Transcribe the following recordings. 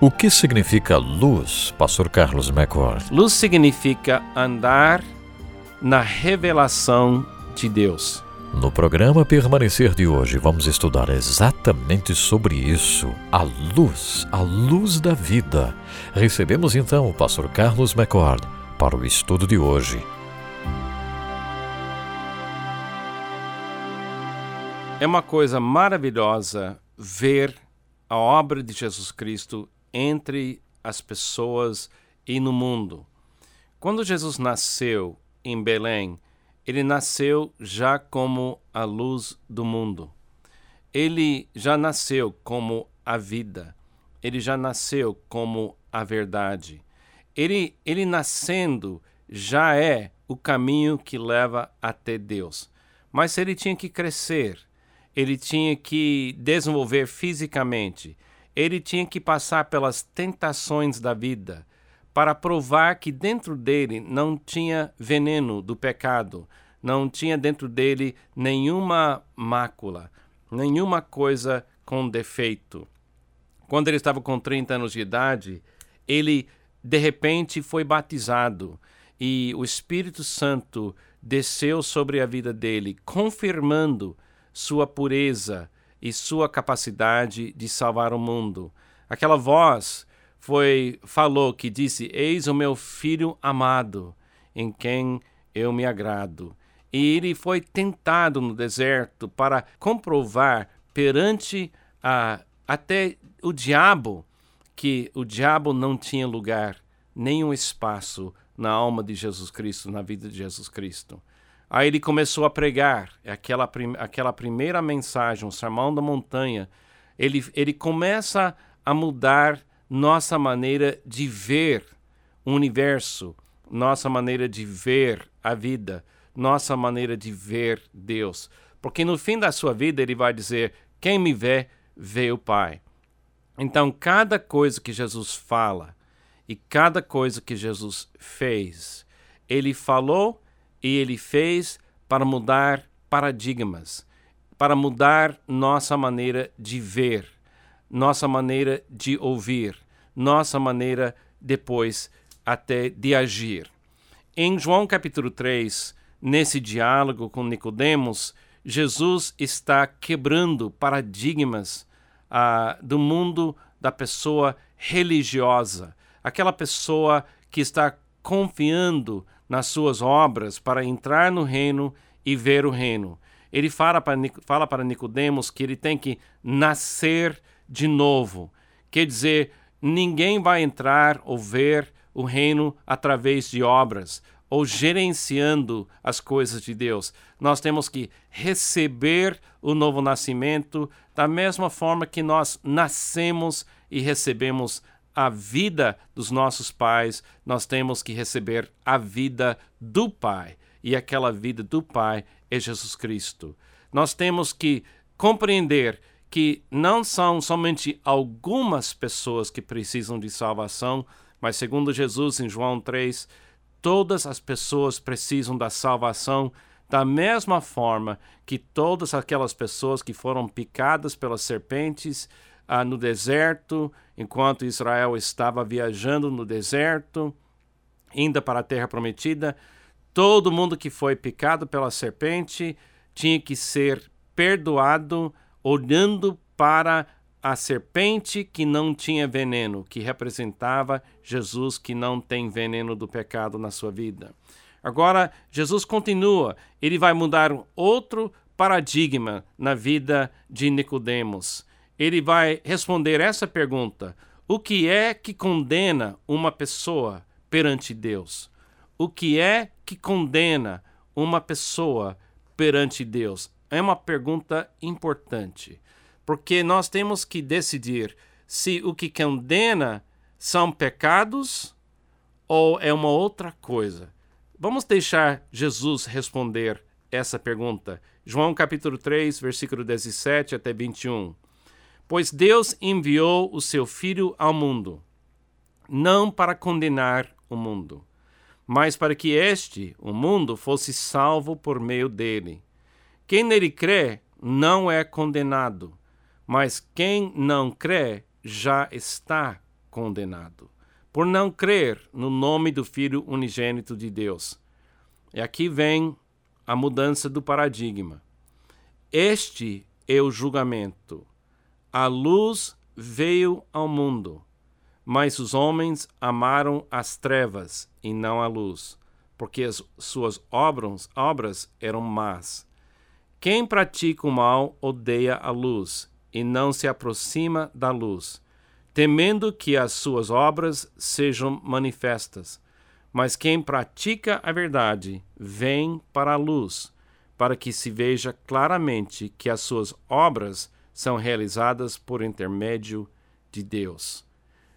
O que significa luz, Pastor Carlos McCord? Luz significa andar na revelação de Deus. No programa Permanecer de hoje, vamos estudar exatamente sobre isso, a luz, a luz da vida. Recebemos então o pastor Carlos McCord para o estudo de hoje. É uma coisa maravilhosa ver a obra de Jesus Cristo entre as pessoas e no mundo. Quando Jesus nasceu em Belém, ele nasceu já como a luz do mundo. Ele já nasceu como a vida. Ele já nasceu como a verdade. Ele, ele nascendo já é o caminho que leva até Deus. Mas ele tinha que crescer, ele tinha que desenvolver fisicamente, ele tinha que passar pelas tentações da vida, para provar que dentro dele não tinha veneno do pecado, não tinha dentro dele nenhuma mácula, nenhuma coisa com defeito. Quando ele estava com 30 anos de idade, ele de repente foi batizado e o Espírito Santo desceu sobre a vida dele, confirmando sua pureza e sua capacidade de salvar o mundo. Aquela voz foi falou que disse: Eis o meu filho amado, em quem eu me agrado. E ele foi tentado no deserto para comprovar perante a, até o diabo que o diabo não tinha lugar, nenhum espaço na alma de Jesus Cristo, na vida de Jesus Cristo. Aí ele começou a pregar aquela, prim aquela primeira mensagem, o Sermão da Montanha. Ele, ele começa a mudar nossa maneira de ver o universo, nossa maneira de ver a vida, nossa maneira de ver Deus. Porque no fim da sua vida ele vai dizer: Quem me vê, vê o Pai. Então, cada coisa que Jesus fala e cada coisa que Jesus fez, ele falou e ele fez para mudar paradigmas, para mudar nossa maneira de ver nossa maneira de ouvir, nossa maneira depois até de agir. Em João capítulo 3, nesse diálogo com Nicodemos, Jesus está quebrando paradigmas ah, do mundo da pessoa religiosa, aquela pessoa que está confiando nas suas obras para entrar no reino e ver o reino. Ele fala para, fala para Nicodemos que ele tem que nascer de novo. Quer dizer, ninguém vai entrar ou ver o reino através de obras ou gerenciando as coisas de Deus. Nós temos que receber o novo nascimento da mesma forma que nós nascemos e recebemos a vida dos nossos pais, nós temos que receber a vida do Pai. E aquela vida do Pai é Jesus Cristo. Nós temos que compreender que não são somente algumas pessoas que precisam de salvação, mas segundo Jesus em João 3, todas as pessoas precisam da salvação da mesma forma que todas aquelas pessoas que foram picadas pelas serpentes ah, no deserto, enquanto Israel estava viajando no deserto, indo para a terra prometida, todo mundo que foi picado pela serpente tinha que ser perdoado olhando para a serpente que não tinha veneno, que representava Jesus que não tem veneno do pecado na sua vida. Agora, Jesus continua, ele vai mudar outro paradigma na vida de Nicodemos. Ele vai responder essa pergunta: o que é que condena uma pessoa perante Deus? O que é que condena uma pessoa perante Deus? é uma pergunta importante, porque nós temos que decidir se o que condena são pecados ou é uma outra coisa. Vamos deixar Jesus responder essa pergunta. João capítulo 3, versículo 17 até 21. Pois Deus enviou o seu Filho ao mundo, não para condenar o mundo, mas para que este, o mundo, fosse salvo por meio dele. Quem nele crê não é condenado, mas quem não crê já está condenado, por não crer no nome do Filho unigênito de Deus. E aqui vem a mudança do paradigma. Este é o julgamento. A luz veio ao mundo, mas os homens amaram as trevas e não a luz, porque as suas obras, obras eram más. Quem pratica o mal odeia a luz e não se aproxima da luz, temendo que as suas obras sejam manifestas. Mas quem pratica a verdade vem para a luz, para que se veja claramente que as suas obras são realizadas por intermédio de Deus.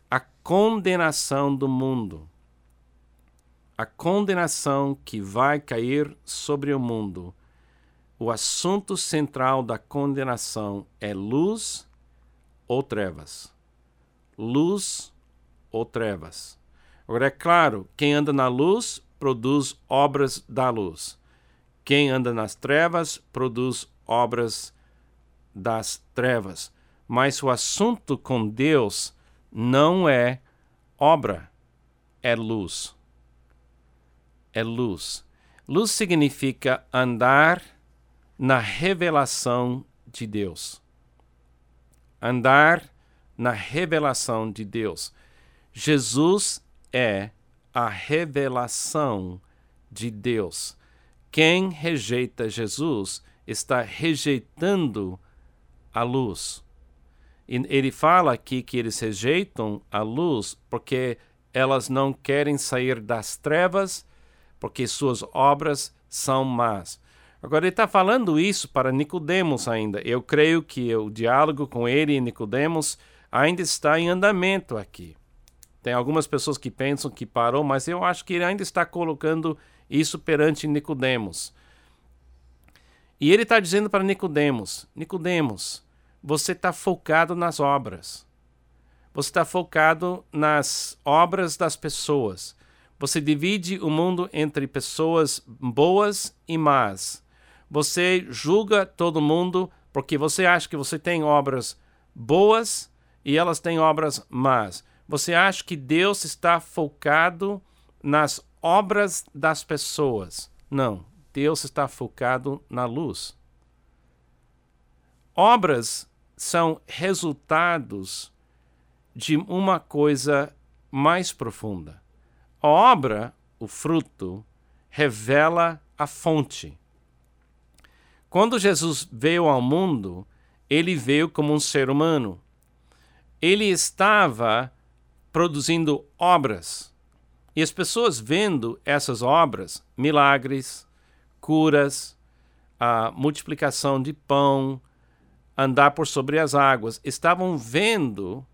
A condenação do mundo. A condenação que vai cair sobre o mundo. O assunto central da condenação é luz ou trevas. Luz ou trevas. Agora, é claro, quem anda na luz produz obras da luz. Quem anda nas trevas produz obras das trevas. Mas o assunto com Deus não é obra, é luz. É luz. Luz significa andar na revelação de Deus. Andar na revelação de Deus. Jesus é a revelação de Deus. Quem rejeita Jesus está rejeitando a luz. E ele fala aqui que eles rejeitam a luz porque elas não querem sair das trevas, porque suas obras são más. Agora ele está falando isso para Nicodemos ainda. Eu creio que o diálogo com ele e Nicodemos ainda está em andamento aqui. Tem algumas pessoas que pensam que parou, mas eu acho que ele ainda está colocando isso perante Nicodemos. E ele está dizendo para Nicodemos: Nicodemos, você está focado nas obras. Você está focado nas obras das pessoas. Você divide o mundo entre pessoas boas e más. Você julga todo mundo porque você acha que você tem obras boas e elas têm obras más. Você acha que Deus está focado nas obras das pessoas. Não. Deus está focado na luz. Obras são resultados de uma coisa mais profunda. A obra, o fruto, revela a fonte. Quando Jesus veio ao mundo, ele veio como um ser humano. Ele estava produzindo obras. E as pessoas vendo essas obras, milagres, curas, a multiplicação de pão, andar por sobre as águas, estavam vendo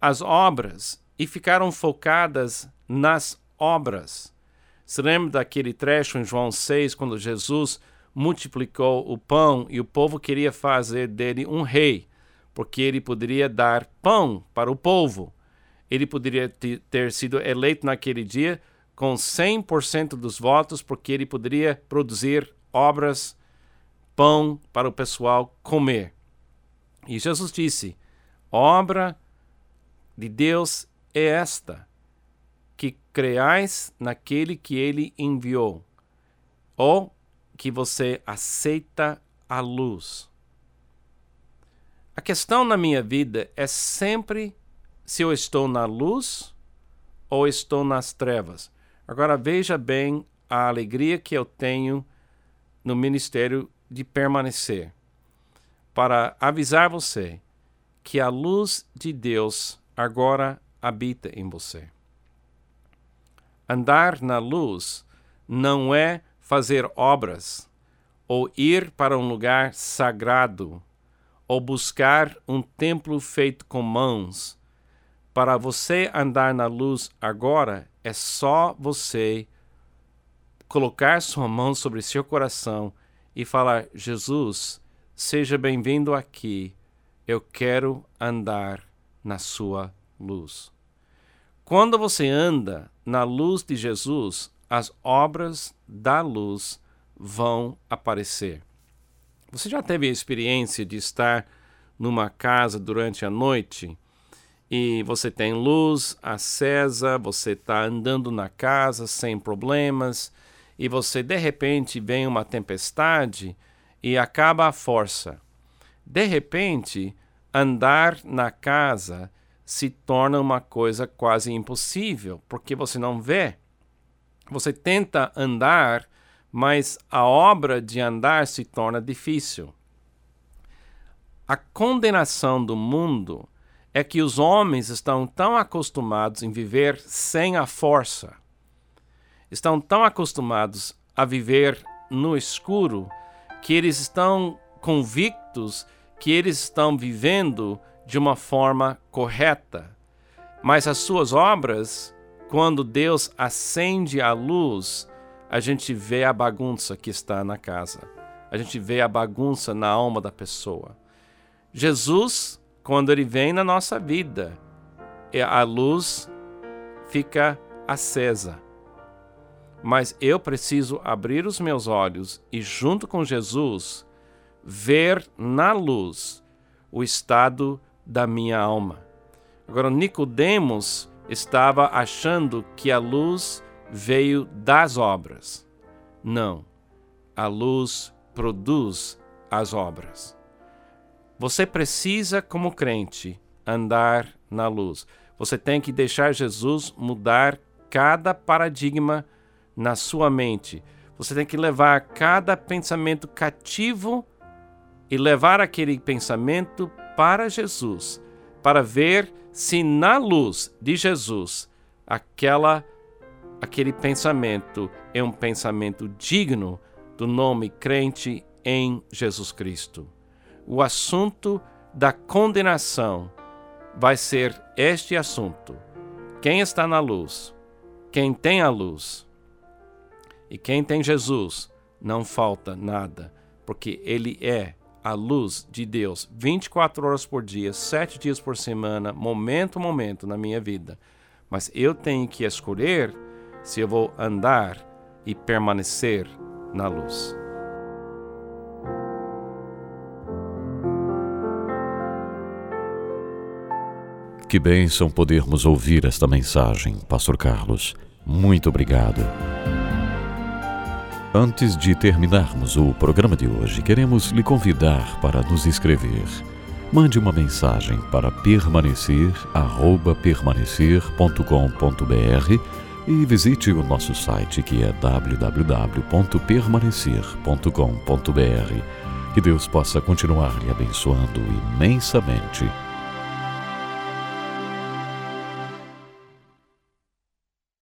as obras e ficaram focadas nas obras. Se lembra daquele trecho em João 6, quando Jesus multiplicou o pão e o povo queria fazer dele um rei, porque ele poderia dar pão para o povo. Ele poderia ter sido eleito naquele dia com 100% dos votos, porque ele poderia produzir obras, pão para o pessoal comer. E Jesus disse: obra de Deus é esta, que creais naquele que ele enviou, ou que você aceita a luz. A questão na minha vida é sempre se eu estou na luz ou estou nas trevas. Agora veja bem a alegria que eu tenho no ministério de permanecer para avisar você que a luz de Deus agora habita em você. Andar na luz não é fazer obras ou ir para um lugar sagrado ou buscar um templo feito com mãos. Para você andar na luz agora, é só você colocar sua mão sobre seu coração e falar: Jesus, seja bem-vindo aqui. Eu quero andar na sua luz. Quando você anda na luz de Jesus, as obras da luz vão aparecer. Você já teve a experiência de estar numa casa durante a noite e você tem luz acesa, você está andando na casa sem problemas, e você de repente vem uma tempestade e acaba a força. De repente, andar na casa se torna uma coisa quase impossível, porque você não vê. Você tenta andar, mas a obra de andar se torna difícil. A condenação do mundo é que os homens estão tão acostumados em viver sem a força, estão tão acostumados a viver no escuro, que eles estão convictos que eles estão vivendo de uma forma correta. Mas as suas obras, quando Deus acende a luz, a gente vê a bagunça que está na casa. A gente vê a bagunça na alma da pessoa. Jesus, quando ele vem na nossa vida, é a luz fica acesa. Mas eu preciso abrir os meus olhos e, junto com Jesus, ver na luz o estado da minha alma. Agora, Nicodemos estava achando que a luz veio das obras. Não, a luz produz as obras. Você precisa, como crente, andar na luz. Você tem que deixar Jesus mudar cada paradigma na sua mente. Você tem que levar cada pensamento cativo e levar aquele pensamento para Jesus, para ver se na luz de Jesus aquela aquele pensamento é um pensamento digno do nome crente em Jesus Cristo. O assunto da condenação vai ser este assunto. Quem está na luz? Quem tem a luz? E quem tem Jesus, não falta nada, porque ele é a luz de Deus 24 horas por dia, 7 dias por semana, momento a momento na minha vida. Mas eu tenho que escolher se eu vou andar e permanecer na luz. Que bênção podermos ouvir esta mensagem, Pastor Carlos. Muito obrigado. Antes de terminarmos o programa de hoje, queremos lhe convidar para nos escrever. Mande uma mensagem para permanecer@permanecer.com.br e visite o nosso site que é www.permanecer.com.br. Que Deus possa continuar lhe abençoando imensamente